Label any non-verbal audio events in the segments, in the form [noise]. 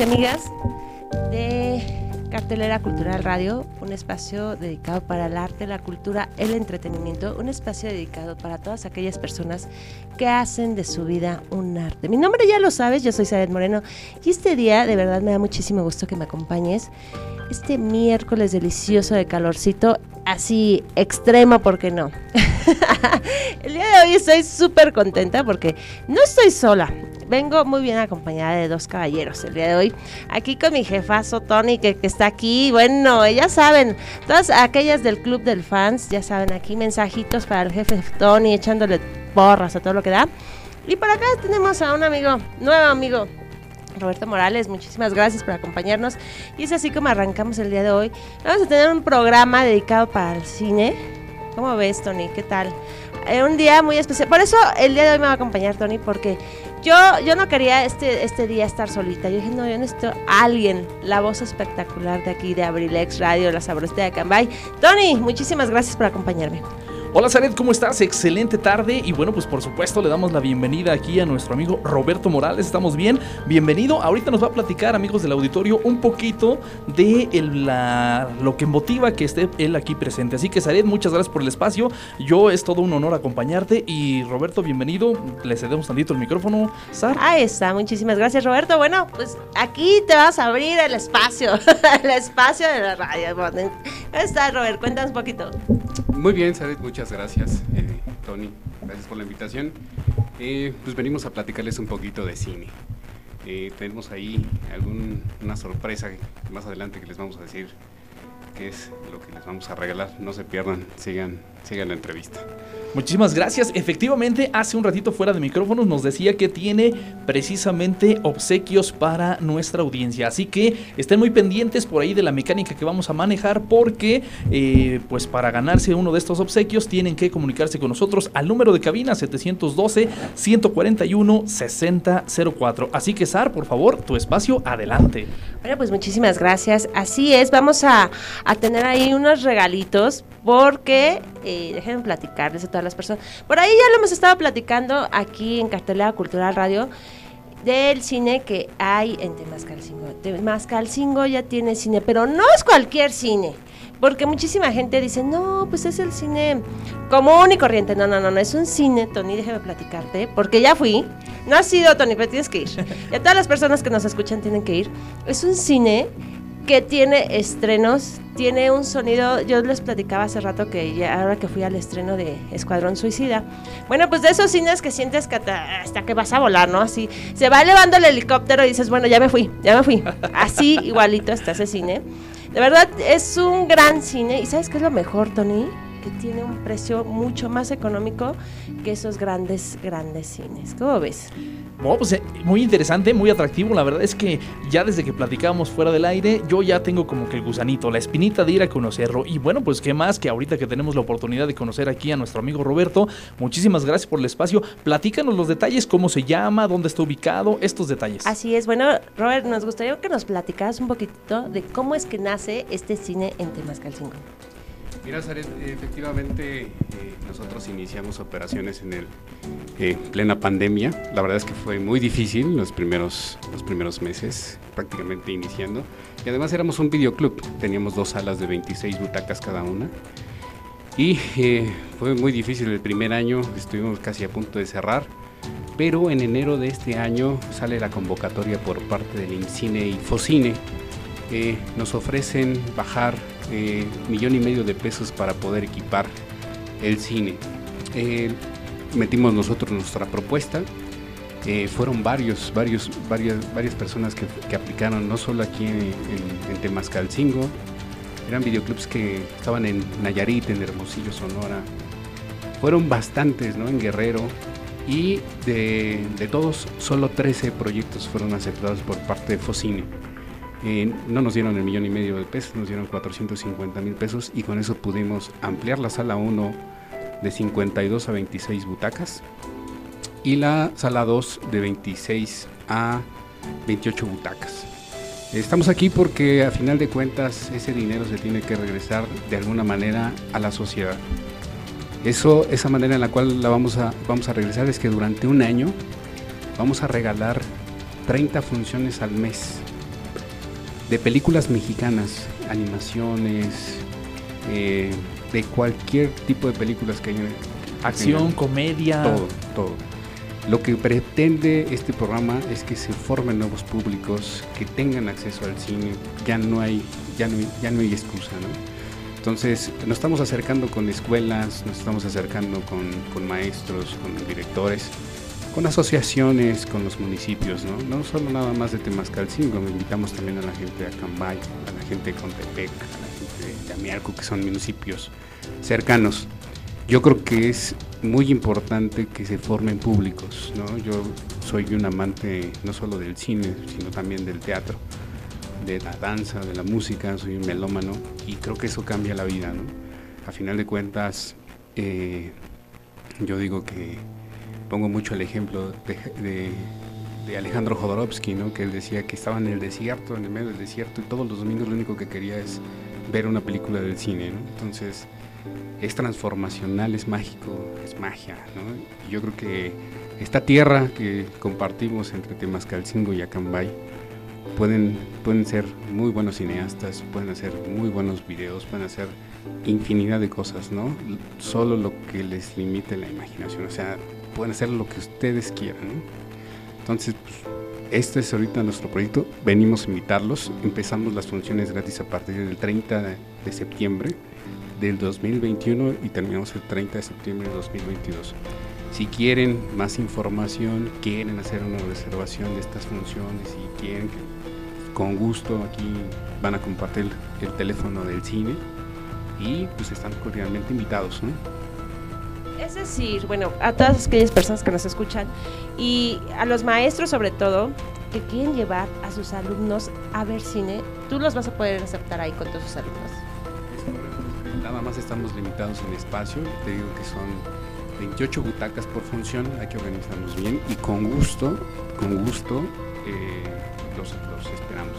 Amigos y amigas de Cartelera Cultural Radio, un espacio dedicado para el arte, la cultura, el entretenimiento, un espacio dedicado para todas aquellas personas que hacen de su vida un arte. Mi nombre ya lo sabes, yo soy Sadet Moreno y este día de verdad me da muchísimo gusto que me acompañes. Este miércoles delicioso de calorcito, así extremo, ¿por qué no? [laughs] el día de hoy estoy súper contenta porque no estoy sola. Vengo muy bien acompañada de dos caballeros el día de hoy. Aquí con mi jefazo Tony, que, que está aquí. Bueno, ya saben, todas aquellas del club del fans, ya saben, aquí mensajitos para el jefe Tony, echándole porras a todo lo que da. Y por acá tenemos a un amigo, nuevo amigo, Roberto Morales, muchísimas gracias por acompañarnos. Y es así como arrancamos el día de hoy. Vamos a tener un programa dedicado para el cine. ¿Cómo ves, Tony? ¿Qué tal? Eh, un día muy especial. Por eso el día de hoy me va a acompañar Tony, porque yo, yo no quería este, este día estar solita. Yo dije, no, yo necesito a alguien, la voz espectacular de aquí, de Abrilex Radio, la sabrosita de Cambay. Tony, muchísimas gracias por acompañarme. Hola Zaret, ¿cómo estás? Excelente tarde y bueno, pues por supuesto le damos la bienvenida aquí a nuestro amigo Roberto Morales. ¿Estamos bien? Bienvenido. Ahorita nos va a platicar, amigos del auditorio, un poquito de el- la, lo que motiva que esté él aquí presente. Así que Zaret, muchas gracias por el espacio. Yo es todo un honor acompañarte y Roberto, bienvenido. Le cedemos tantito el micrófono. Sar. Ahí está, muchísimas gracias Roberto. Bueno, pues aquí te vas a abrir el espacio, [laughs] el espacio de la radio. ¿Cómo está Robert? Cuéntanos un poquito. Muy bien, Sadet, muchas gracias, eh, Tony. Gracias por la invitación. Eh, pues venimos a platicarles un poquito de cine. Eh, tenemos ahí algún, una sorpresa más adelante que les vamos a decir qué es lo que les vamos a regalar. No se pierdan, sigan, sigan la entrevista. Muchísimas gracias. Efectivamente, hace un ratito fuera de micrófonos nos decía que tiene precisamente obsequios para nuestra audiencia. Así que estén muy pendientes por ahí de la mecánica que vamos a manejar porque eh, pues para ganarse uno de estos obsequios tienen que comunicarse con nosotros al número de cabina 712-141-6004. Así que Sar, por favor, tu espacio adelante. Bueno, pues muchísimas gracias. Así es, vamos a, a tener ahí unos regalitos porque, eh, déjenme platicarles a todas las personas. Por ahí ya lo hemos estado platicando aquí en Cartelera Cultural Radio del cine que hay en Temascalcingo. Temascalcingo ya tiene cine, pero no es cualquier cine. Porque muchísima gente dice, no, pues es el cine común y corriente. No, no, no, no, es un cine, Tony, déjame platicarte, porque ya fui. No has sido, Tony, pero tienes que ir. Y a todas las personas que nos escuchan tienen que ir. Es un cine que tiene estrenos, tiene un sonido, yo les platicaba hace rato que ya, ahora que fui al estreno de Escuadrón Suicida, bueno, pues de esos cines que sientes que hasta, hasta que vas a volar, ¿no? Así, se va elevando el helicóptero y dices, bueno, ya me fui, ya me fui. Así [laughs] igualito está ese cine. De verdad, es un gran cine. ¿Y sabes qué es lo mejor, Tony? Que tiene un precio mucho más económico que esos grandes, grandes cines. ¿Cómo ves? No, pues eh, muy interesante, muy atractivo. La verdad es que ya desde que platicábamos fuera del aire, yo ya tengo como que el gusanito, la espinita de ir a conocerlo. Y bueno, pues qué más que ahorita que tenemos la oportunidad de conocer aquí a nuestro amigo Roberto. Muchísimas gracias por el espacio. Platícanos los detalles, cómo se llama, dónde está ubicado, estos detalles. Así es. Bueno, Robert, nos gustaría que nos platicaras un poquitito de cómo es que nace este cine en Temascalcingo. Mira, Zaret, efectivamente eh, nosotros iniciamos operaciones en el eh, plena pandemia. La verdad es que fue muy difícil los primeros, los primeros meses, prácticamente iniciando. Y además éramos un videoclub, teníamos dos salas de 26 butacas cada una. Y eh, fue muy difícil el primer año, estuvimos casi a punto de cerrar, pero en enero de este año sale la convocatoria por parte del INCINE y FOCINE. Eh, nos ofrecen bajar eh, millón y medio de pesos para poder equipar el cine. Eh, metimos nosotros nuestra propuesta. Eh, fueron varios, varios, varias, varias personas que, aplicaron, no solo aquí en, Temascalcingo, eran videoclips que estaban en Nayarit, en Hermosillo, Sonora. Fueron bastantes, ¿no? En Guerrero. Y de, de todos, solo 13 proyectos fueron aceptados por parte de Focine. Eh, no nos dieron el millón y medio de pesos, nos dieron 450 mil pesos y con eso pudimos ampliar la sala 1 de 52 a 26 butacas y la sala 2 de 26 a 28 butacas. Estamos aquí porque a final de cuentas ese dinero se tiene que regresar de alguna manera a la sociedad. Eso, esa manera en la cual la vamos a, vamos a regresar es que durante un año vamos a regalar 30 funciones al mes de películas mexicanas, animaciones, eh, de cualquier tipo de películas que haya. Acción, comedia. Todo, todo. Lo que pretende este programa es que se formen nuevos públicos, que tengan acceso al cine. Ya no hay, ya no, ya no hay excusa, ¿no? Entonces, nos estamos acercando con escuelas, nos estamos acercando con, con maestros, con directores, con asociaciones, con los municipios, ¿no? No solo nada más de Temascalcingo, invitamos también a la gente de Acambay, a la gente de Contepec, a la gente de Amiarco, que son municipios cercanos. Yo creo que es muy importante que se formen públicos, ¿no? Yo soy un amante no solo del cine, sino también del teatro, de la danza, de la música, soy un melómano y creo que eso cambia la vida, ¿no? A final de cuentas, eh, yo digo que pongo mucho el ejemplo de, Alejandro Jodorowsky, ¿no? que él decía que estaba en el desierto, en el medio del desierto, y todos los domingos lo único que quería es ver una película del cine. ¿no? Entonces, es transformacional, es mágico, es magia. Yo creo que esta tierra que compartimos entre Temascalcingo y Acambay pueden, pueden ser muy buenos cineastas, pueden hacer muy buenos videos, pueden hacer infinidad de cosas, ¿no? Solo lo que les limite la imaginación, o sea, pueden hacer lo que ustedes quieran. Entonces, pues, este es ahorita nuestro proyecto. Venimos a invitarlos. Empezamos las funciones gratis a partir del 30 de septiembre del 2021 y terminamos el 30 de septiembre de 2022. Si quieren más información, quieren hacer una reservación de estas funciones y quieren con gusto aquí van a compartir el teléfono del cine y pues están cordialmente invitados. Es decir, bueno, a todas aquellas personas que nos escuchan y a los maestros sobre todo que quieren llevar a sus alumnos a ver cine, tú los vas a poder aceptar ahí con todos sus alumnos. Nada más estamos limitados en espacio, te digo que son 28 butacas por función, hay que organizarnos bien y con gusto, con gusto eh, los, esperamos.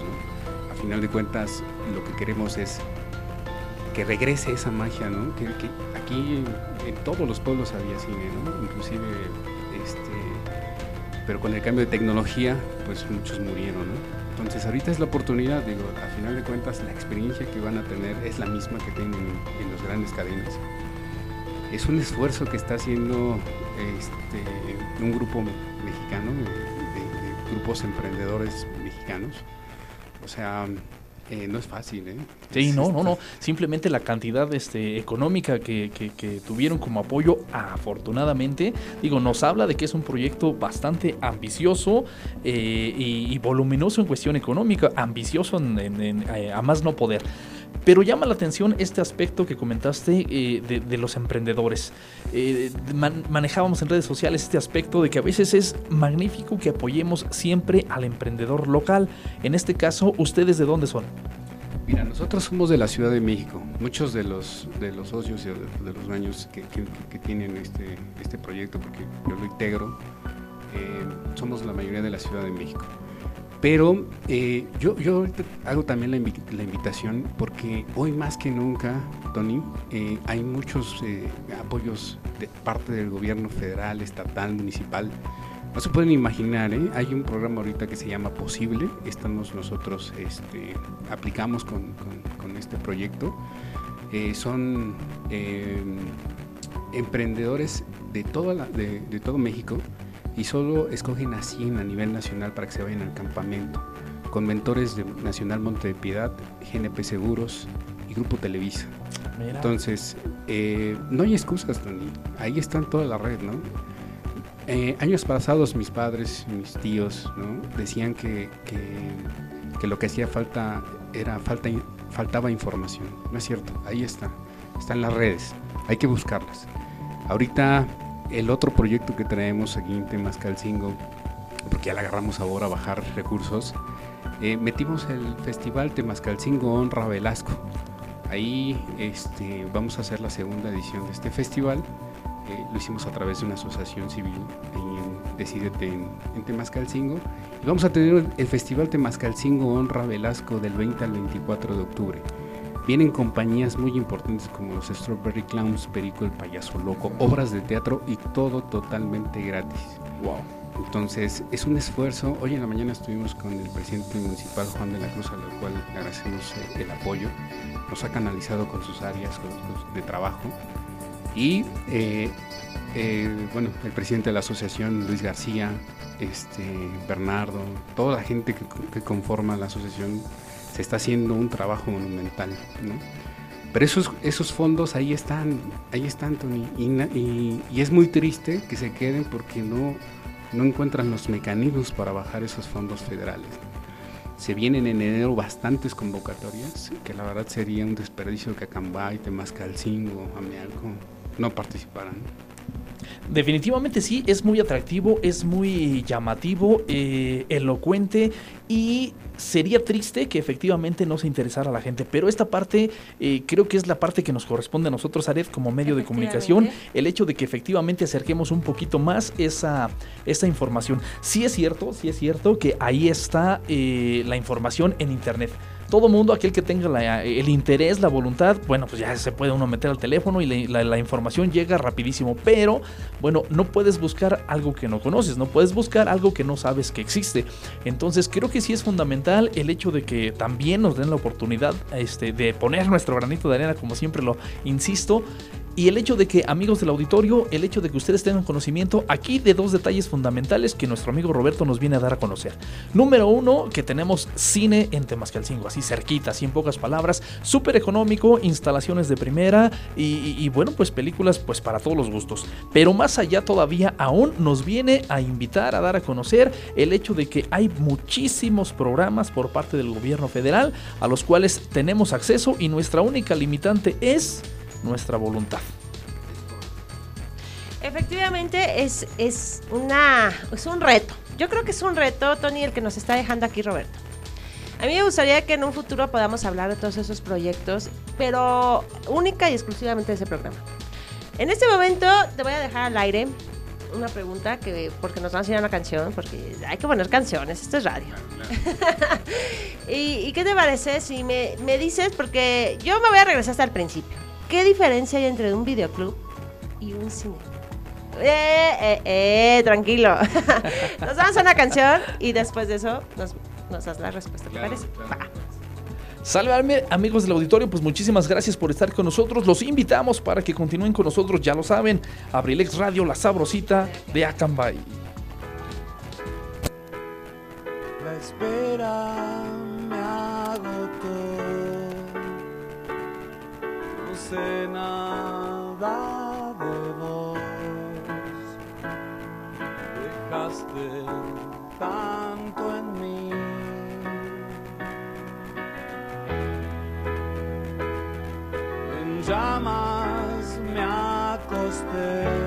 A final de cuentas, lo que queremos es que regrese esa magia, ¿no? que, aquí en todos los pueblos había cine, ¿no? inclusive, este, pero con el cambio de tecnología, pues muchos murieron. ¿no? Entonces ahorita es la oportunidad, digo, a final de cuentas la experiencia que van a tener es la misma que tienen en, en las grandes cadenas. Es un esfuerzo que está haciendo este, un grupo mexicano, de grupos emprendedores mexicanos. O sea, eh, no es fácil, ¿eh? Sí, no, no, no. Simplemente la cantidad este, económica que, que, que, tuvieron como apoyo, afortunadamente, digo, nos habla de que es un proyecto bastante ambicioso eh, y, y, voluminoso en cuestión económica, ambicioso en, en, en, eh, a más no poder. Pero llama la atención este aspecto que comentaste eh, de, los emprendedores. Eh, man, manejábamos en redes sociales este aspecto de que a veces es magnífico que apoyemos siempre al emprendedor local. En este caso, ¿ustedes de dónde son? Mira, nosotros somos de la Ciudad de México. Muchos de los, de los socios y de, de, los dueños que, tienen este, este proyecto, porque yo lo integro, eh, somos la mayoría de la Ciudad de México. Pero eh, yo, yo hago también la, invi la, invitación porque hoy más que nunca, Tony, eh, hay muchos eh, apoyos de parte del gobierno federal, estatal, municipal. No se pueden imaginar, hay un programa ahorita que se llama Posible, estamos nosotros, este, aplicamos con, este proyecto. son emprendedores de, toda de todo México y solo escogen a 100 a nivel nacional para que se vayan al campamento, con mentores de Nacional Monte de Piedad, GNP Seguros y Grupo Televisa. Mira. Entonces, eh, no hay excusas, Tony. Ahí están toda la red, ¿no? Eh, años pasados mis padres, mis tíos, ¿no? Decían que, que- que lo que hacía falta era falta, faltaba información. No es cierto, ahí está. Están las redes, hay que buscarlas. Ahorita el otro proyecto que traemos aquí en Temascalcingo, porque ya le agarramos ahora a bajar recursos, eh, metimos el festival Temascalcingo Honra Velasco. Ahí este, vamos a hacer la segunda edición de este festival. Eh, lo hicimos a través de una asociación civil en Decídete en, en Temascalcingo. Y vamos a tener el Festival Temascalcingo Honra Velasco del 20 al 24 de octubre. Vienen compañías muy importantes como los Strawberry Clowns, Perico el Payaso Loco, obras de teatro y todo totalmente gratis. Wow. Entonces, es un esfuerzo. Hoy en la mañana estuvimos con el presidente municipal Juan de la Cruz, al cual le agradecemos eh, el apoyo. Nos ha canalizado con sus áreas de trabajo. Y, eh, eh, bueno, el presidente de la asociación, Luis García, este, Bernardo, toda la gente que, que conforma la asociación, se está haciendo un trabajo monumental, ¿no? Pero esos, esos fondos ahí están, ahí están, Tony. Y, y- y es muy triste que se queden porque no, no encuentran los mecanismos para bajar esos fondos federales. Se vienen en enero bastantes convocatorias, que la verdad sería un desperdicio que Acambay, Temascalcingo, Amealco no participaran. Definitivamente sí, es muy atractivo, es muy llamativo, eh, elocuente y sería triste que efectivamente no se interesara a la gente. Pero esta parte eh, creo que es la parte que nos corresponde a nosotros, Ared, como medio de comunicación, el hecho de que efectivamente acerquemos un poquito más esa, esa información. Sí es cierto, sí es cierto que ahí está eh, la información en Internet. Todo mundo, aquel que tenga el interés, la voluntad, bueno, pues ya se puede uno meter al teléfono y la, la- la información llega rapidísimo. Pero, bueno, no puedes buscar algo que no conoces, no puedes buscar algo que no sabes que existe. Entonces, creo que sí es fundamental el hecho de que también nos den la oportunidad este, de poner nuestro granito de arena, como siempre lo insisto. Y el hecho de que, amigos del auditorio, el hecho de que ustedes tengan conocimiento aquí de dos detalles fundamentales que nuestro amigo Roberto nos viene a dar a conocer. Número uno, que tenemos cine en Temascalcingo, así cerquita, así en pocas palabras, súper económico, instalaciones de primera y, y- bueno, pues películas pues para todos los gustos. Pero más allá todavía aún nos viene a invitar a dar a conocer el hecho de que hay muchísimos programas por parte del gobierno federal a los cuales tenemos acceso y nuestra única limitante es nuestra voluntad. Efectivamente, es, es, una, es un reto. Yo creo que es un reto, Tony, el que nos está dejando aquí Roberto. A mí me gustaría que en un futuro podamos hablar de todos esos proyectos, pero única y exclusivamente de ese programa. En este momento te voy a dejar al aire una pregunta que porque nos van a enseñar una canción, porque hay que poner canciones, esto es radio. [laughs] ¿Y, y qué te parece si me, me dices, porque yo me voy a regresar hasta el principio, ¿qué diferencia hay entre un videoclub y un cine? Eh, eh, eh, tranquilo. [laughs] nos vamos a una canción y después de eso nos, nos das la respuesta, ¿te parece? Va. Salve alme- amigos del auditorio, pues muchísimas gracias por estar con nosotros. Los invitamos para que continúen con nosotros, ya lo saben, Abrilex Radio, la sabrosita de Acambay. La espera me agotó. Sé nada de vos. Dejaste tanto en mí. En llamas me acosté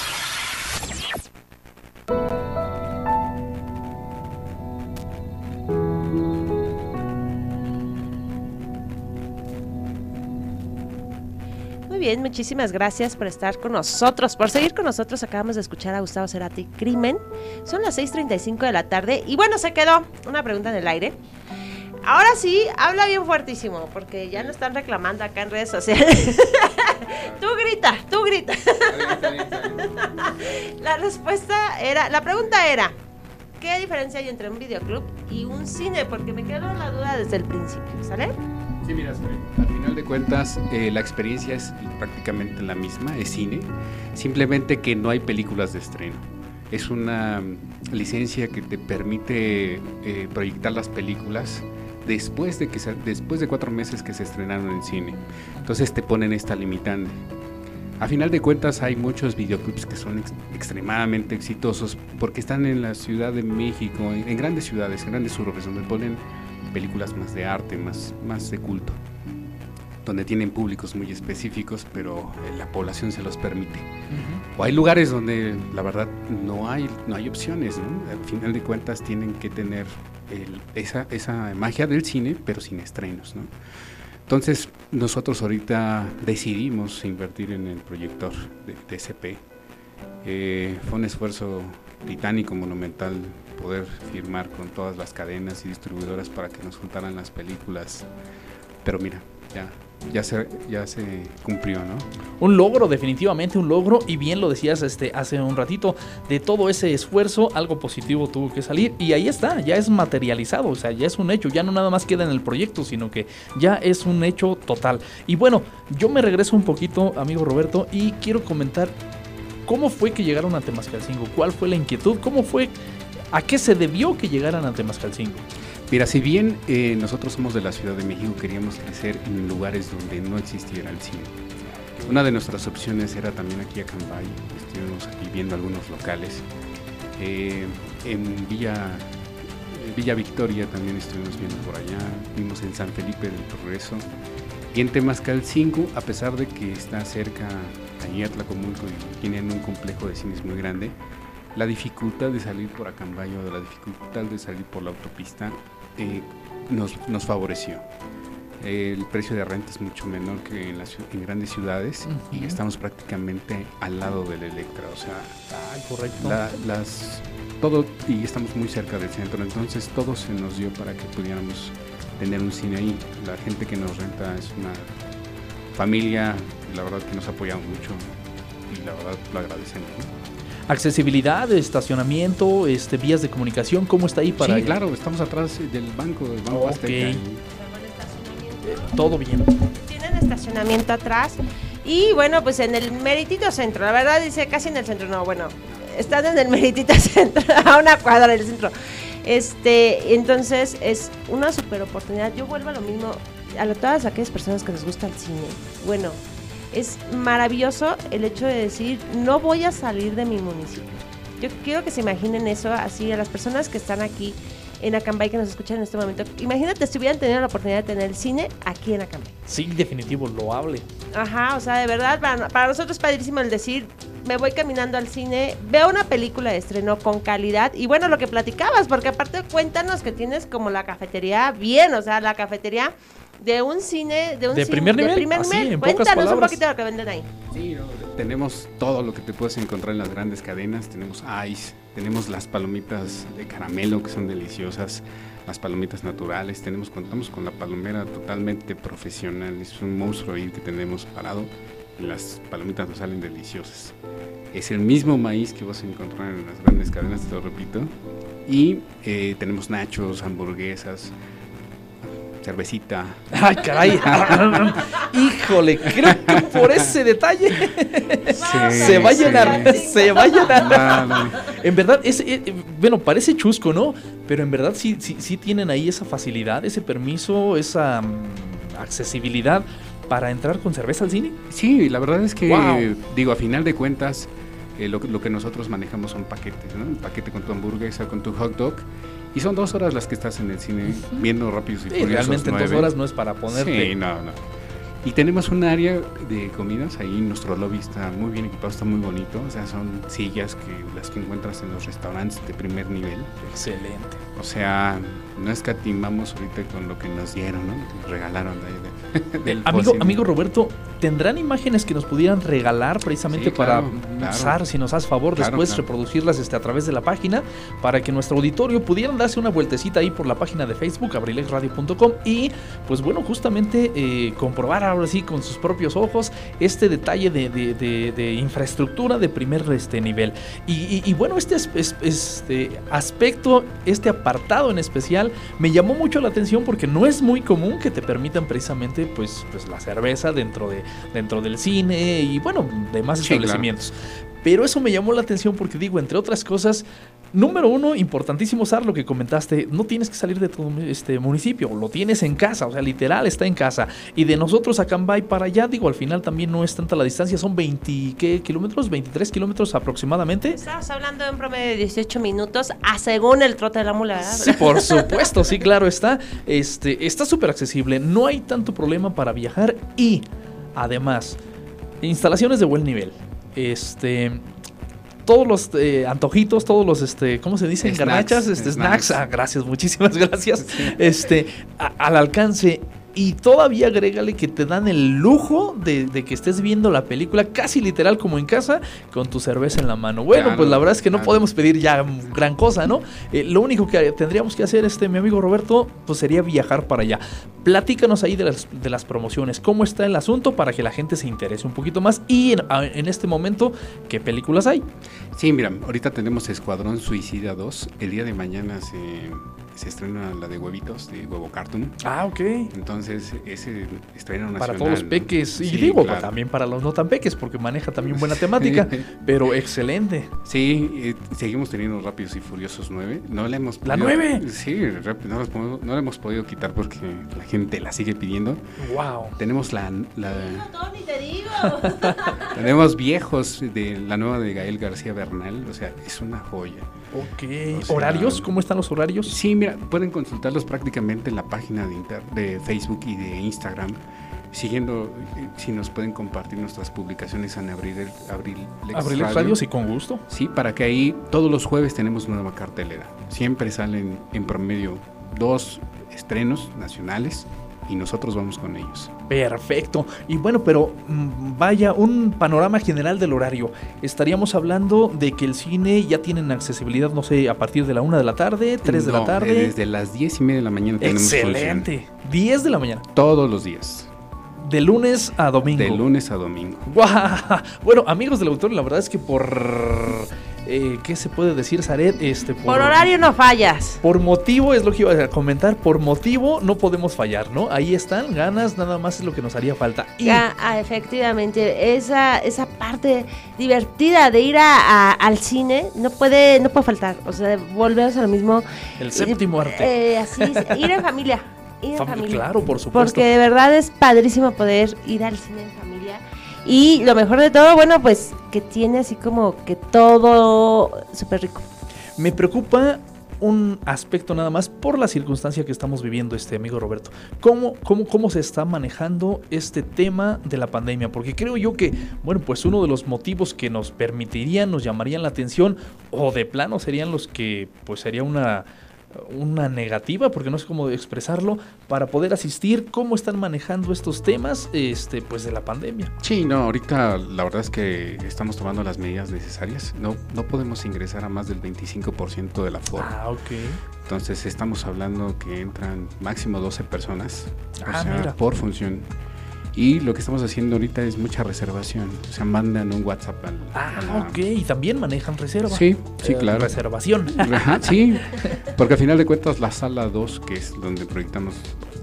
bien, muchísimas gracias por estar con nosotros, por seguir con nosotros. Acabamos de escuchar a Gustavo Cerati, Crimen. Son las 6.35 de la tarde y bueno, se quedó una pregunta en el aire. Ahora sí, habla bien fuertísimo, porque ya no están reclamando acá en redes sociales. [laughs] tú grita, tú grita. [laughs] la respuesta era, la pregunta era, ¿qué diferencia hay entre un videoclub y un cine? Porque me quedó la duda desde el principio, ¿sale? Sí, mira, al final de cuentas eh, la experiencia es prácticamente la misma, es cine, simplemente que no hay películas de estreno. Es una mm, licencia que te permite eh, proyectar las películas después de, que se- después de cuatro meses que se estrenaron en cine. Entonces te ponen esta limitante. A final de cuentas hay muchos videoclips que son ex- extremadamente exitosos porque están en la Ciudad de México, en, en grandes ciudades, en grandes urbes, donde ponen películas más de arte, más, más de culto, donde tienen públicos muy específicos, pero eh, la población se los permite. O hay lugares donde la verdad no hay, no hay opciones, ¿no? Al final de cuentas tienen que tener el- esa, esa magia del cine, pero sin estrenos, ¿no? Entonces nosotros ahorita decidimos invertir en el proyector de, de SP. Eh, fue un esfuerzo titánico, monumental, poder firmar con todas las cadenas y distribuidoras para que nos juntaran las películas. Pero mira, ya, ya, se, ya se cumplió, ¿no? Un logro, definitivamente un logro. Y bien lo decías este, hace un ratito, de todo ese esfuerzo, algo positivo tuvo que salir. Y ahí está, ya es materializado, o sea, ya es un hecho. Ya no nada más queda en el proyecto, sino que ya es un hecho total. Y bueno, yo me regreso un poquito, amigo Roberto, y quiero comentar cómo fue que llegaron a Temascalcingo. ¿Cuál fue la inquietud? ¿Cómo fue? ¿A qué se debió que llegaran a Temascalcingo? Mira, si bien eh, nosotros somos de la Ciudad de México, queríamos crecer en lugares donde no existiera el cine. Una de nuestras opciones era también aquí a Cambay, estuvimos aquí viendo algunos locales. Eh, en Villa, eh, Villa Victoria también estuvimos viendo por allá, vimos en San Felipe del Progreso. Y en Temascalcingo, a pesar de que está cerca a Atlacomulco y tienen un complejo de cines muy grande, la dificultad de salir por Acambayo, la dificultad de salir por la autopista, eh, nos, nos favoreció. El precio de renta es mucho menor que en, las ciu- en grandes ciudades y estamos prácticamente al lado del Electra, o sea, Ay, correcto. la- las, todo y estamos muy cerca del centro, entonces todo se nos dio para que pudiéramos tener un cine ahí. La gente que nos renta es una familia, la verdad que nos apoya mucho y la verdad lo agradecemos. ¿no? Accesibilidad, estacionamiento, este, vías de comunicación, ¿cómo está ahí para sí, allá? claro, estamos atrás del banco, del banco Ok. Azteca. y- Todo bien. Tienen estacionamiento atrás. Y bueno, pues en el meritito centro, la verdad dice casi en el centro, no, bueno, están en el meritito [laughs] centro, a una cuadra del centro. Este, entonces es una super oportunidad. Yo vuelvo a lo mismo, a lo- todas aquellas personas que les gusta el cine, bueno, es maravilloso el hecho de decir, no voy a salir de mi municipio. Yo quiero que se imaginen eso así a las personas que están aquí en Acambay que nos escuchan en este momento. Imagínate si hubieran tenido la oportunidad de tener el cine aquí en Acambay. Sí, definitivo, loable. Ajá, o sea, de verdad, para, para nosotros es padrísimo el decir, me voy caminando al cine, veo una película de estreno con calidad y bueno, lo que platicabas, porque aparte cuéntanos que tienes como la cafetería bien, o sea, la cafetería de un cine, de un De cine- primer nivel, de primer así, nivel. en pocas Cuéntanos un poquito de lo que venden ahí. Sí, no, tenemos todo lo que te puedes encontrar en las grandes cadenas. Tenemos ice, tenemos las palomitas de caramelo que son deliciosas, las palomitas naturales. Tenemos contamos con la palomera totalmente profesional. Es un monstruo ahí que tenemos parado. Las palomitas nos salen deliciosas. Es el mismo maíz que vas a encontrar en las grandes cadenas, te lo repito. Y eh, tenemos nachos, hamburguesas, cervecita. [laughs] Ay, caray. [laughs] Híjole, creo que por ese detalle se va a sí. llenar, se va a llenar. Vale. En verdad, es, eh, eh, bueno, parece chusco, ¿no? Pero en verdad sí, sí, sí tienen ahí esa facilidad, ese permiso, esa mm, accesibilidad para entrar con cerveza al cine. Sí, la verdad es que, Wow. digo, a final de cuentas, eh, lo, que- lo que nosotros manejamos son paquetes, ¿no? Un paquete con tu hamburguesa, con tu hot dog. Y son dos horas las que estás en el cine viendo Rápidos y Sí, Furiosos realmente en dos 9. horas no es para ponerte. Sí, no, no. Y tenemos un área de comidas, ahí nuestro lobby está muy bien equipado, está muy bonito. O sea, son sillas que las que encuentras en los restaurantes de primer nivel. Excelente. O sea, no escatimamos ahorita con lo que nos dieron, ¿no? Nos regalaron de [laughs] del Amigo, Focine. amigo Roberto, ¿tendrán imágenes que nos pudieran regalar precisamente Sí, para claro, claro. usar, si nos haces favor, Claro, después reproducirlas este, a través de la página para que nuestro auditorio pudieran darse una vueltecita ahí por la página de Facebook, abrilexradio.com y pues bueno, justamente eh, comprobar ahora sí con sus propios ojos este detalle de, de- de- de infraestructura de primer este, nivel. Y, y- y bueno, este, es- es- este aspecto, este apartado en especial, me llamó mucho la atención porque no es muy común que te permitan precisamente pues, pues la cerveza dentro, de, dentro del cine y bueno, demás Sí, claro. Pero eso me llamó la atención porque digo, entre otras cosas, número uno, importantísimo usar lo que comentaste, no tienes que salir de tu este, municipio, lo tienes en casa, o sea, literal está en casa. Y de nosotros a Cambay para allá, digo, al final también no es tanta la distancia, son 20 ¿qué kilómetros, 23 kilómetros aproximadamente. Estamos hablando de un promedio de 18 minutos, a según el trote de la mula. Sí, por supuesto, sí, claro, está. Este, está súper accesible, no hay tanto problema para viajar y además, instalaciones de buen nivel. Este. Todos los eh, antojitos, todos los, este, ¿cómo se dice? Snacks, Garnachas, este, snacks. snacks. Ah, gracias, muchísimas [laughs] gracias. Este, a- al alcance. Y todavía agrégale que te dan el lujo de, de que estés viendo la película casi literal como en casa con tu cerveza en la mano. Bueno, Claro, pues la verdad es que no claro. podemos pedir ya gran cosa, ¿no? Eh, lo único que tendríamos que hacer, este, mi amigo Roberto, pues sería viajar para allá. Platícanos ahí de las, de las promociones, cómo está el asunto para que la gente se interese un poquito más y en, en este momento, ¿qué películas hay? Sí, mira, ahorita tenemos Escuadrón Suicida 2. El día de mañana se, se estrena la de huevitos, de huevo cartoon. Ah, ok. Entonces, ese estreno nacional. Para todos los ¿no? peques, y Sí, digo, claro. también para los no tan peques, porque maneja también buena temática, [laughs] pero excelente. Sí, eh, seguimos teniendo Rápidos y Furiosos 9. No la hemos ¿La podido- 9? Sí, no, la hemos- no la hemos podido quitar porque la gente la sigue pidiendo. Wow. Tenemos la, la- Tony, te digo. [laughs] tenemos viejos de la nueva de Gael García Bernal, o sea, es una joya. Ok. O sea, ¿Horarios? ¿Cómo están los horarios? Sí, mira, pueden consultarlos prácticamente en la página de, inter- de Facebook y de Instagram. Siguiendo, eh, si nos pueden compartir nuestras publicaciones en Abril, Abril, Abril Radio, sí, con gusto. Sí, para que ahí todos los jueves tenemos nueva cartelera. Siempre salen en promedio dos estrenos nacionales y nosotros vamos con ellos. Perfecto. Y bueno, pero mm, vaya, un panorama general del horario. Estaríamos hablando de que el cine ya tienen accesibilidad, no sé, a partir de la una de la tarde, 3 de la No, tarde. Desde las diez y media de la mañana tenemos función. Excelente. 10 de la mañana. Todos los días. De lunes a domingo. De lunes a domingo. ¡Guau! [laughs] Bueno, amigos del autor, la verdad es que por. Eh, ¿Qué se puede decir, Zaret? Este, Por horario no fallas. Por motivo, es lo que iba a comentar, por motivo no podemos fallar, ¿no? Ahí están, ganas, nada más es lo que nos haría falta. Y Ah, ah, efectivamente, esa, esa parte divertida de ir a, a- al cine no puede, no puede faltar. O sea, volvemos a lo mismo. el séptimo arte. Eh, así es, ir en familia. ir en Fam- familia. claro, por supuesto. Porque de verdad es padrísimo poder ir al cine en familia. Y lo mejor de todo, bueno, pues que tiene así como que todo súper rico. Me preocupa un aspecto nada más por la circunstancia que estamos viviendo, este amigo Roberto. ¿Cómo, cómo, ¿Cómo se está manejando este tema de la pandemia? Porque creo yo que, bueno, pues uno de los motivos que nos permitirían, nos llamarían la atención, o de plano serían los que, pues sería una una negativa, porque no sé cómo expresarlo, para poder asistir, cómo están manejando estos temas este, pues de la pandemia. Sí, no, ahorita la verdad es que estamos tomando las medidas necesarias. No, no podemos ingresar a más del 25% de la forma. Ah, ok. Entonces estamos hablando que entran máximo 12 personas o Ah, sea, por función. Y lo que estamos haciendo ahorita es mucha reservación. O sea, mandan un WhatsApp al. Ah, la- ok, y también manejan reserva. Sí, sí, Eh, claro. Reservación. Ajá, [laughs] sí, porque al final de cuentas la sala 2, que es donde proyectamos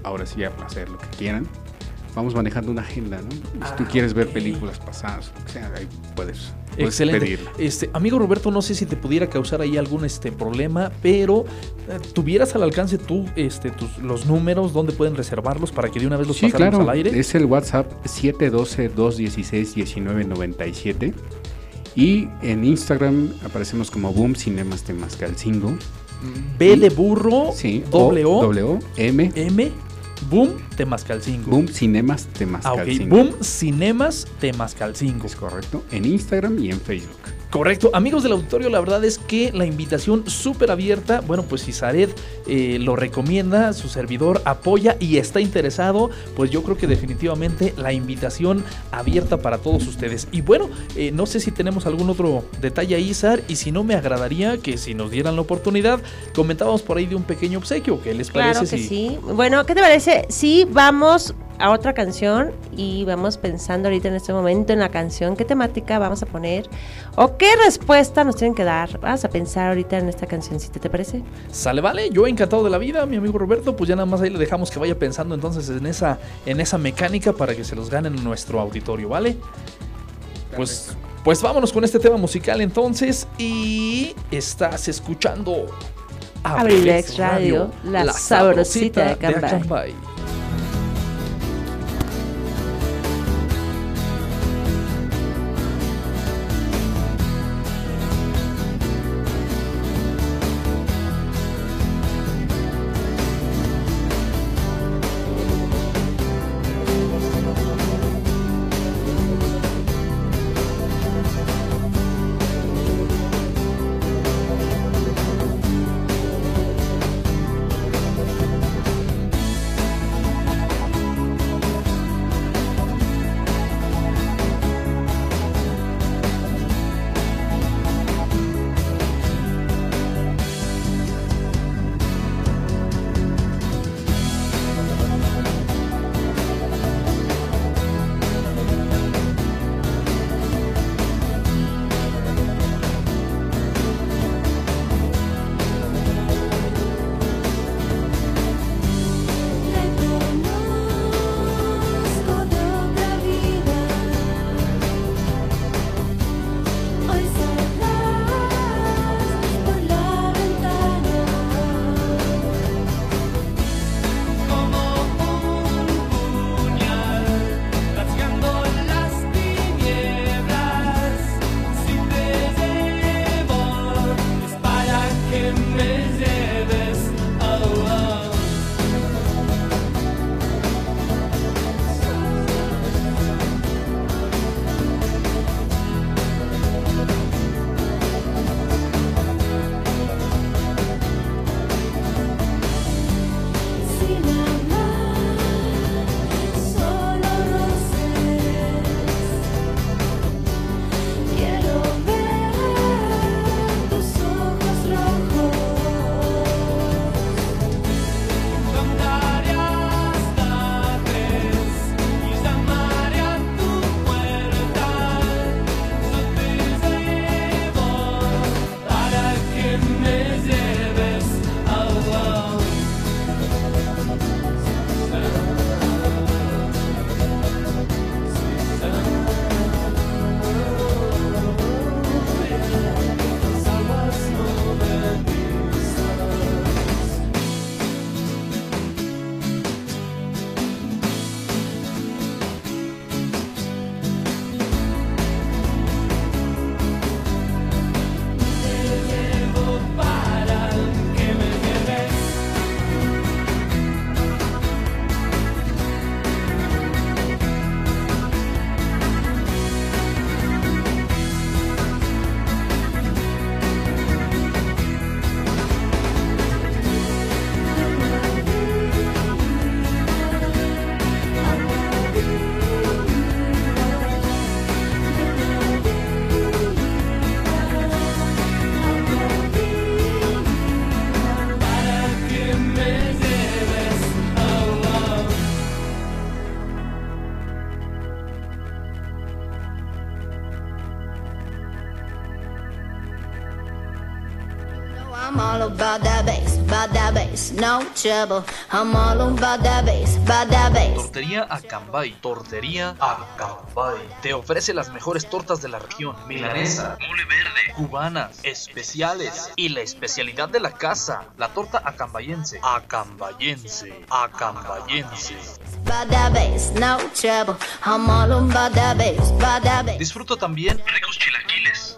ahora sí a placer lo que quieran, vamos manejando una agenda, ¿no? si tú Ah, quieres ver películas pasadas, lo que sea, ahí puedes, puedes Excelente. pedirla. Este, amigo Roberto, no sé si te pudiera causar ahí algún este problema, pero eh, tuvieras al alcance tú este tus los números donde pueden reservarlos para que de una vez los Sí, pasáramos claro, al aire. es el WhatsApp 712-216-1997 y en Instagram aparecemos como Boom Cinemas Temascalcingo. B de burro, Sí, doble O, M, M, Boom, Temascalcingo. Boom Cinemas Ah, ok, Temascalcingo. Boom Cinemas Temascalcingo. Es correcto, en Instagram y en Facebook. Correcto, amigos del auditorio, la verdad es que la invitación súper abierta, bueno, pues si Zared eh, lo recomienda, su servidor apoya y está interesado, pues yo creo que definitivamente la invitación abierta para todos ustedes. Y bueno, eh, no sé si tenemos algún otro detalle ahí, Sar, y si no me agradaría que si nos dieran la oportunidad, comentábamos por ahí de un pequeño obsequio, ¿qué les parece? Claro que si- sí. Bueno, ¿qué te parece? Sí, vamos a otra canción y vamos pensando ahorita en este momento en la canción, qué temática vamos a poner o qué respuesta nos tienen que dar. Vamos a pensar ahorita en esta cancioncita, ¿te parece? Sale, vale, yo encantado de la vida, mi amigo Roberto, pues ya nada más ahí le dejamos que vaya pensando entonces en esa, en esa mecánica para que se los ganen en nuestro auditorio, ¿vale? Pues, pues vámonos con este tema musical entonces y estás escuchando Abrilex Radio, la sabrosita de Acambay. About that bass, no trouble. I'm all about that bass, about that bass. Tortería Acambay. Tortería Acambay. Te ofrece las mejores tortas de la región. Milanesa, mole verde, cubanas, especiales y la especialidad de la casa, la torta acambayense. Acambayense, acambayense. About that bass, no trouble. I'm all about that bass, about that bass. Disfruta también ricos chilaquiles,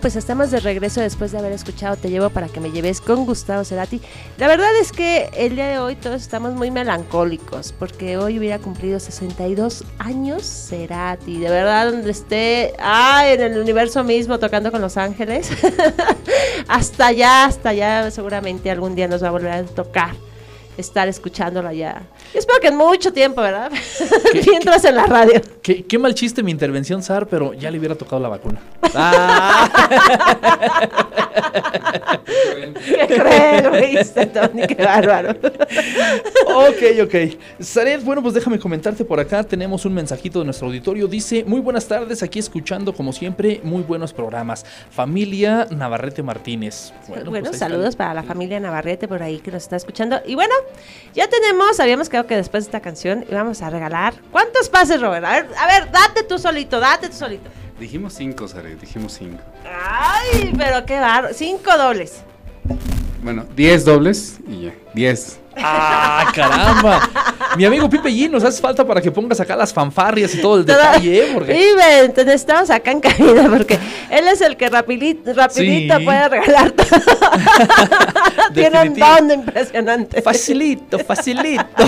Pues estamos de regreso después de haber escuchado Te llevo para que me lleves con Gustavo Cerati. La verdad es que el día de hoy todos estamos muy melancólicos porque hoy hubiera cumplido 62 años Cerati. De verdad, donde esté, ah, en el universo mismo tocando con Los Ángeles. [laughs] hasta allá, hasta allá, seguramente algún día nos va a volver a tocar estar escuchándolo allá. Yo espero que en mucho tiempo, ¿verdad? [laughs] Mientras en la radio. Qué, qué mal chiste mi intervención, Sar, pero ya le hubiera tocado la vacuna. [laughs] Qué cruel, ¿oíste, Tony? Qué bárbaro. ok, ok. Saret, bueno, pues déjame comentarte por acá. Tenemos un mensajito de nuestro auditorio. Dice, muy buenas tardes, aquí escuchando como siempre, muy buenos programas. Familia Navarrete Martínez. Bueno, pues está. saludos para la familia Navarrete por ahí que nos está escuchando. Y bueno, ya tenemos, habíamos quedado que después de esta canción íbamos a regalar. ¿Cuántos pases, Robert? A ver, a ver, date tú solito, date tú solito. Dijimos cinco, Sare, dijimos cinco. Ay, pero qué barro. Cinco dobles. Bueno, diez dobles y ya. Diez. ¡Ah, caramba! Mi amigo Pipe G, nos hace falta para que pongas acá las fanfarrias y todo el Toda- detalle, ¿eh? Porque... Y ven, entonces estamos acá en cabina porque él es el que rapidito, rapidito Sí. puede regalar todo. [laughs] Tiene un don impresionante. Facilito, facilito. [laughs]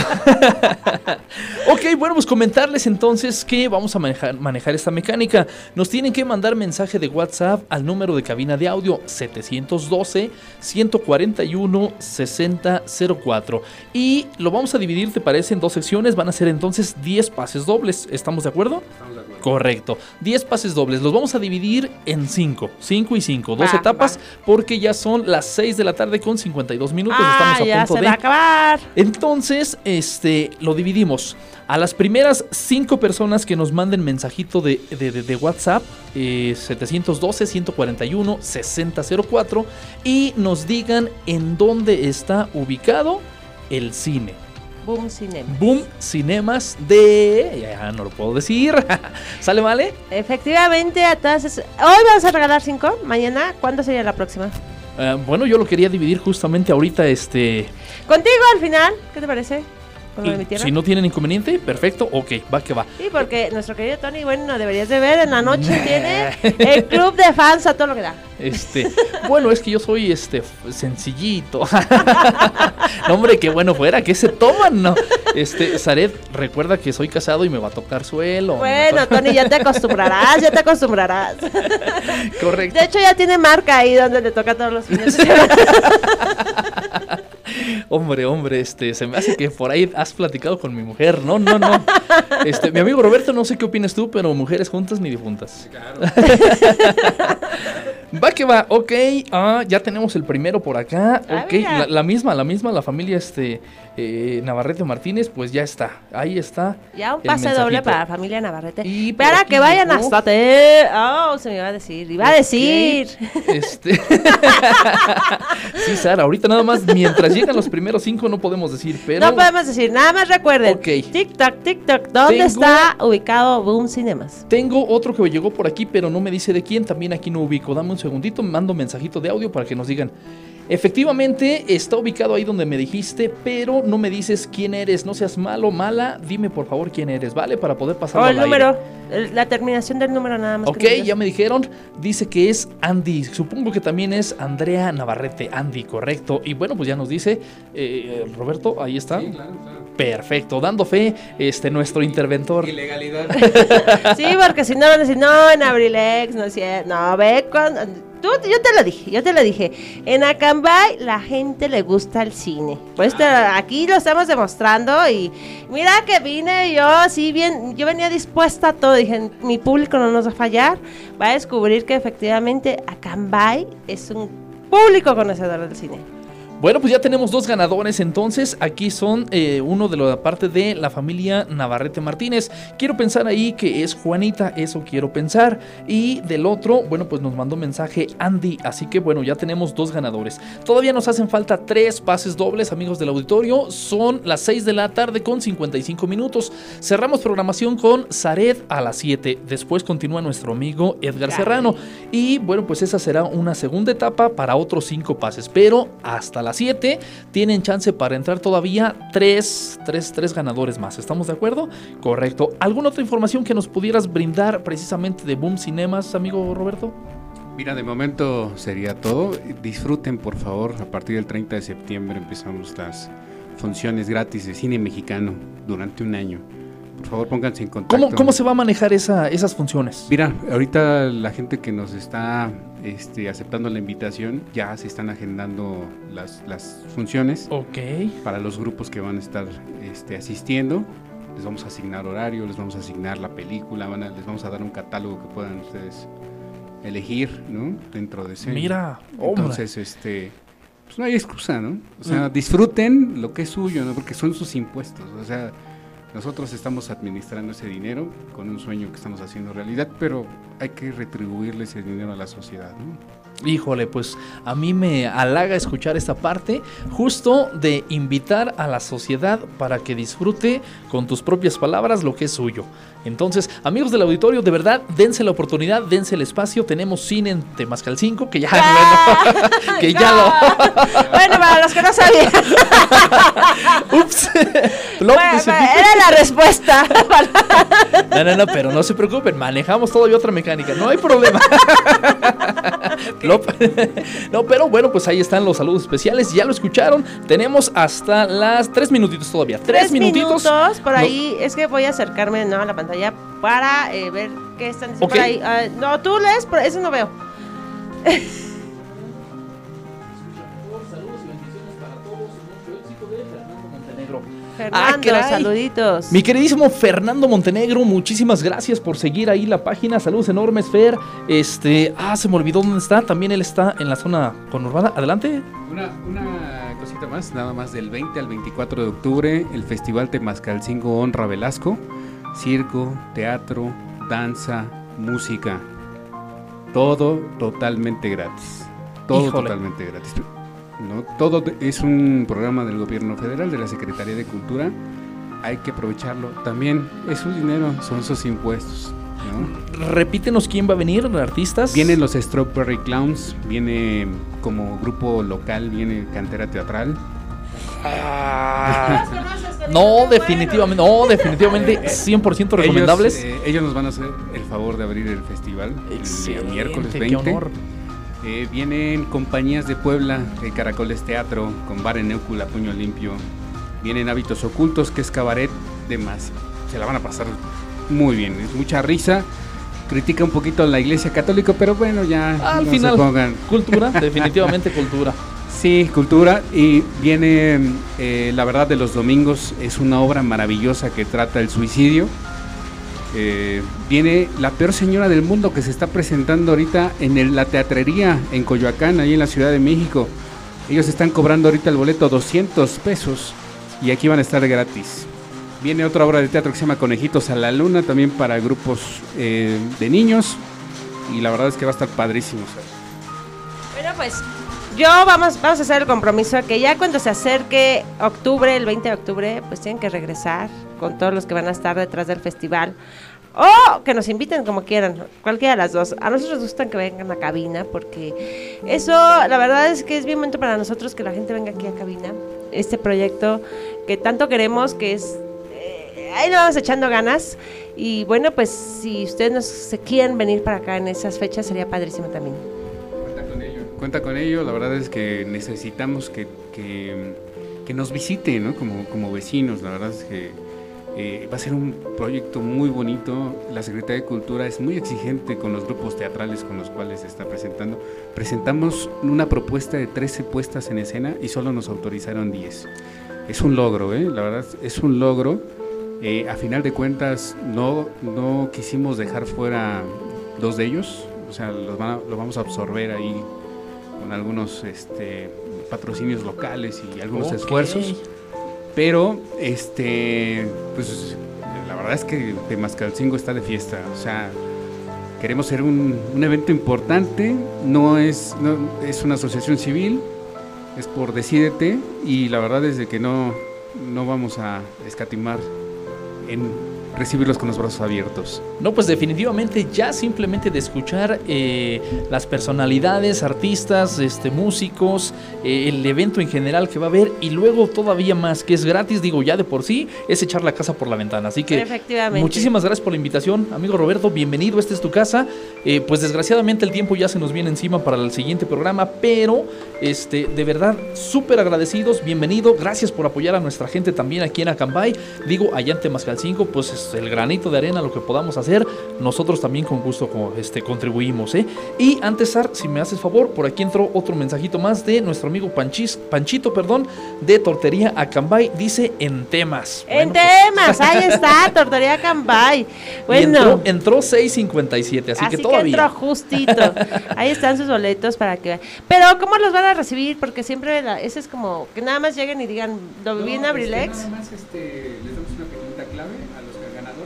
ok, bueno, pues comentarles entonces que vamos a manejar, manejar esta mecánica. Nos tienen que mandar mensaje de WhatsApp al número de cabina de audio 712-141-6004. Y lo vamos a dividir, ¿te parece? En dos secciones. Van a ser entonces 10 pases dobles. ¿Estamos de acuerdo? Correcto. 10 pases dobles. Los vamos a dividir en 5. 5 y 5. Dos Va, etapas porque ya son las 6 de la tarde con 52 minutos. Ah, Estamos a ya punto se de... va a acabar. Entonces, este, lo dividimos. A las primeras cinco personas que nos manden mensajito de, de- de- de WhatsApp, eh, 712-141-6004, y nos digan en dónde está ubicado el cine. Boom Cinema. Boom Cinemas de... Ya no lo puedo decir. [laughs] ¿Sale, vale? Efectivamente, a todas esas- Hoy vamos a regalar cinco. Mañana, ¿cuándo sería la próxima? Eh, bueno, yo lo quería dividir justamente ahorita, este... Contigo al final. ¿Qué te parece? De mi tierra. si no tienen inconveniente, perfecto, ok, va que va. Sí, porque nuestro querido Tony, bueno, deberías de ver, en la noche [laughs] tiene el club de fans a todo lo que da. Este, bueno, es que yo soy este sencillito. [laughs] no, hombre, qué bueno fuera, que se toman, no. Este, Zaret, recuerda que soy casado y me va a tocar suelo. Bueno, [laughs] Tony, ya te acostumbrarás, ya te acostumbrarás. Correcto. De hecho, ya tiene marca ahí donde le toca todos los fines. Hombre, hombre, este, se me hace que por ahí has platicado con mi mujer. No, no, no. Este, mi amigo Roberto, no sé qué opinas tú, pero mujeres juntas ni difuntas. Va que va, ok. Ah, ya tenemos el primero por acá. Ok, la misma, la misma, la familia este eh, Navarrete Martínez, pues ya está. Ahí está. Ya un pase doble para la familia Navarrete. Y para que vayan llegó- hasta te. Oh, se me iba a decir. Iba a decir. Este. [laughs] sí, Sara, ahorita nada más, mientras llegan los primeros cinco, no podemos decir, pero. No podemos decir, nada más recuerden. Ok. TikTok, TikTok. ¿Dónde Tengo- está ubicado Boom Cinemas? Tengo otro que llegó por aquí, pero no me dice de quién. También aquí no ubico. Dame un segundito, mando mensajito de audio para que nos digan. Efectivamente, está ubicado ahí donde me dijiste, pero no me dices quién eres. No seas malo, mala. Dime por favor quién eres, ¿vale? Para poder pasar O el número. el- la terminación del número nada más. que Ok, digas. ya me dijeron. Dice que es Andy. Supongo que también es Andrea Navarrete. Andy, correcto. Y bueno, pues ya nos dice eh, Roberto, ahí está. Sí, claro, claro. Perfecto, dando fe, este nuestro interventor. Ilegalidad. [laughs] Sí, porque si no van a decir, no, en Abrilex, no es cierto. No, ve cuando. Yo te lo dije, yo te lo dije. En Acambay la gente le gusta el cine. Pues te- aquí lo estamos demostrando y mira que vine yo así bien, yo venía dispuesta a todo. Dije, mi público no nos va a fallar. Va a descubrir que efectivamente Acambay es un público conocedor del cine. Bueno, pues ya tenemos dos ganadores entonces. Aquí son eh, uno de la parte de la familia Navarrete Martínez. Quiero pensar ahí que es Juanita, eso quiero pensar. Y del otro, bueno, pues nos mandó mensaje Andy. Así que bueno, ya tenemos dos ganadores. Todavía nos hacen falta tres pases dobles, amigos del auditorio. Son las 6 de la tarde con 55 minutos. Cerramos programación con Zared a las 7. Después continúa nuestro amigo Edgar. Serrano. Y bueno, pues esa será una segunda etapa para otros cinco pases. Pero hasta las 7 tienen chance para entrar todavía tres, tres, tres ganadores más. ¿Estamos de acuerdo? Correcto. ¿Alguna otra información que nos pudieras brindar precisamente de Boom Cinemas, amigo Roberto? Mira, de momento sería todo. Disfruten, por favor. A partir del 30 de septiembre empezamos las funciones gratis de cine mexicano durante un año. Por favor, pónganse en contacto. ¿Cómo, cómo se va a manejar esa, esas funciones? Mira, ahorita la gente que nos está este, aceptando la invitación ya se están agendando las, las funciones Ok. para los grupos que van a estar este, asistiendo. Les vamos a asignar horario, les vamos a asignar la película, van a- les vamos a dar un catálogo que puedan ustedes elegir, ¿no? Dentro de ese. Mira, hombre. Entonces, este, pues no hay excusa, ¿no? O sea, disfruten lo que es suyo, ¿no? Porque son sus impuestos. O sea, nosotros estamos administrando ese dinero con un sueño que estamos haciendo realidad, pero hay que retribuirle ese dinero a la sociedad, ¿no? Híjole, pues a mí me halaga escuchar esta parte justo de invitar a la sociedad para que disfrute con tus propias palabras lo que es suyo. Entonces, amigos del auditorio, de verdad, dense la oportunidad, dense el espacio. Tenemos cine en Temascal 5, que ya, [laughs] bueno, [laughs] que ya lo... [laughs] Bueno, para los que no sabían, Ups. Bueno, era la respuesta. No, no, no, pero no se preocupen, manejamos todavía otra mecánica, no hay problema. [laughs] No, pero bueno, pues ahí están los saludos especiales, ya lo escucharon. Tenemos hasta las tres minutitos todavía. Tres, Tres minutitos. minutos por No- ahí. Es que voy a acercarme ¿no? a la pantalla para eh, ver qué están diciendo por ahí. Ah, no, tú lees, pero eso no veo. [laughs] Fernando, caray. saluditos. Mi queridísimo Fernando Montenegro, muchísimas gracias por seguir ahí la página. Saludos enormes, Fer. Este, ah, se me olvidó dónde está. También él está en la zona conurbada. Adelante. Una, una cosita más, nada más del 20 al 24 de octubre, el Festival Temascalcingo Honra Velasco, circo, teatro, danza, música, todo totalmente gratis. Todo Híjole. totalmente gratis. ¿No? Todo es un programa del gobierno federal, de la Secretaría de Cultura. Hay que aprovecharlo. También es su dinero, son sus impuestos. ¿no? Repítenos quién va a venir, artistas. Vienen los Strawberry Clowns, viene como grupo local, viene cantera teatral. Ah. [laughs] No, definitivamente, no, definitivamente [laughs] 100% recomendables. Ellos, eh, ellos nos van a hacer el favor de abrir el festival el Excelente, miércoles qué 20. honor. Eh, vienen compañías de Puebla, eh, Caracoles Teatro, con Bar en Nécula, Puño Limpio. Vienen Hábitos Ocultos, que es cabaret de más. Se la van a pasar muy bien, es mucha risa. Critica un poquito a la iglesia católica, pero bueno, ya Al no final, se pongan. cultura, [laughs] definitivamente cultura. Sí, cultura. Y viene eh, La verdad de los domingos, es una obra maravillosa que trata el suicidio. Eh, viene La peor señora del mundo que se está presentando ahorita en la teatrería en Coyoacán, ahí en la Ciudad de México. Ellos están cobrando ahorita el boleto 200 pesos. y aquí van a estar gratis. Viene otra obra de teatro que se llama Conejitos a la Luna, también para grupos eh, de niños. Y la verdad es que va a estar padrísimo. Bueno, pues yo vamos, vamos a hacer el compromiso que ya cuando se acerque octubre, el 20 de octubre, pues tienen que regresar con todos los que van a estar detrás del festival. O que nos inviten como quieran, cualquiera de las dos. A nosotros nos gustan que vengan a cabina porque eso, la verdad es que es bien momento para nosotros que la gente venga aquí a cabina. Este proyecto que tanto queremos, que es eh, ahí lo vamos echando ganas. Y bueno, pues si ustedes nos se quieren venir para acá en esas fechas, sería padrísimo también. Cuenta con ello, la verdad es que necesitamos que, que, que nos visite, ¿no? Como, como vecinos, la verdad es que eh, va a ser un proyecto muy bonito. La Secretaría de Cultura es muy exigente con los grupos teatrales con los cuales se está presentando. Presentamos una propuesta de 13 puestas en escena y solo nos autorizaron 10. Es un logro, ¿eh? la verdad es un logro. Eh, a final de cuentas, no, no quisimos dejar fuera dos de ellos, o sea, los van a- lo vamos a absorber ahí con algunos este, patrocinios locales y algunos Ok. esfuerzos. Pero, este, pues la verdad es que Temascalcingo está de fiesta. O sea, queremos ser un, un evento importante. No es, no, es una asociación civil, es por Decídete. Y la verdad es de que no, no vamos a escatimar en recibirlos con los brazos abiertos. No, pues definitivamente ya simplemente de escuchar eh, las personalidades, artistas, este, músicos, eh, el evento en general que va a haber y luego todavía más que es gratis, digo ya de por sí, es echar la casa por la ventana. Así que Efectivamente. muchísimas gracias por la invitación, amigo Roberto, bienvenido, esta es tu casa. Eh, pues desgraciadamente el tiempo ya se nos viene encima para el siguiente programa, pero este, de verdad súper agradecidos, bienvenido, gracias por apoyar a nuestra gente también aquí en Acambay. Digo, allá en Temascalcingo, pues es el granito de arena, lo que podamos hacer, nosotros también con gusto este, contribuimos. ¿eh? Y antes, Sar, si me haces favor, por aquí entró otro mensajito más de nuestro amigo Panchis, Panchito, perdón, de Tortería Acambay, dice en temas. En Bueno, pues, temas, [laughs] ahí está, Tortería Cambay. y Bueno. entró, entró 6.57, así, Así que que, todavía. entró justito. Ahí están sus boletos para que vean. Pero, ¿cómo los van a recibir? Porque siempre la- ese es como que nada más lleguen y digan, ¿lo vi en Abrilex? nada más este, les damos una pequeñita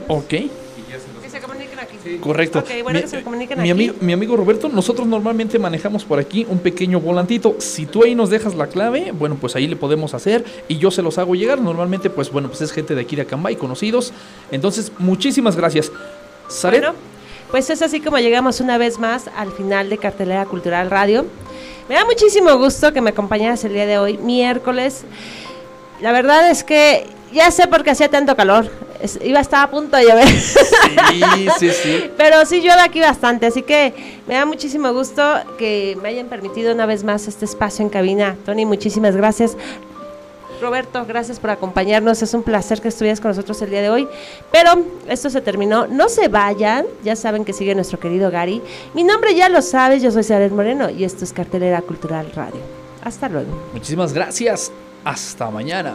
Ok. Y ya se los Que se comuniquen aquí. Correcto. Ok, bueno, mi, que se comuniquen mi aquí. amigo, mi amigo Roberto, nosotros normalmente manejamos por aquí un pequeño volantito. Si tú ahí nos dejas la clave, bueno, pues ahí le podemos hacer y yo se los hago llegar. Normalmente, pues bueno, pues es gente de aquí de Acambay, conocidos. Entonces, muchísimas gracias. Saret, Bueno, pues es así como llegamos una vez más al final de Cartelera Cultural Radio. Me da muchísimo gusto que me acompañaras el día de hoy, miércoles. La verdad es que ya sé por qué hacía tanto calor. Es- iba a estar a punto de llover. Sí, sí, sí. [laughs] Pero sí llueve aquí bastante, así que me da muchísimo gusto que me hayan permitido una vez más este espacio en cabina. Tony, muchísimas gracias. Roberto, gracias por acompañarnos. Es un placer que estuvieras con nosotros el día de hoy. Pero esto se terminó. No se vayan. Ya saben que sigue nuestro querido Gary. Mi nombre ya lo sabes. Yo soy Saret Moreno y esto es Cartelera Cultural Radio. Hasta luego. Muchísimas gracias. Hasta mañana.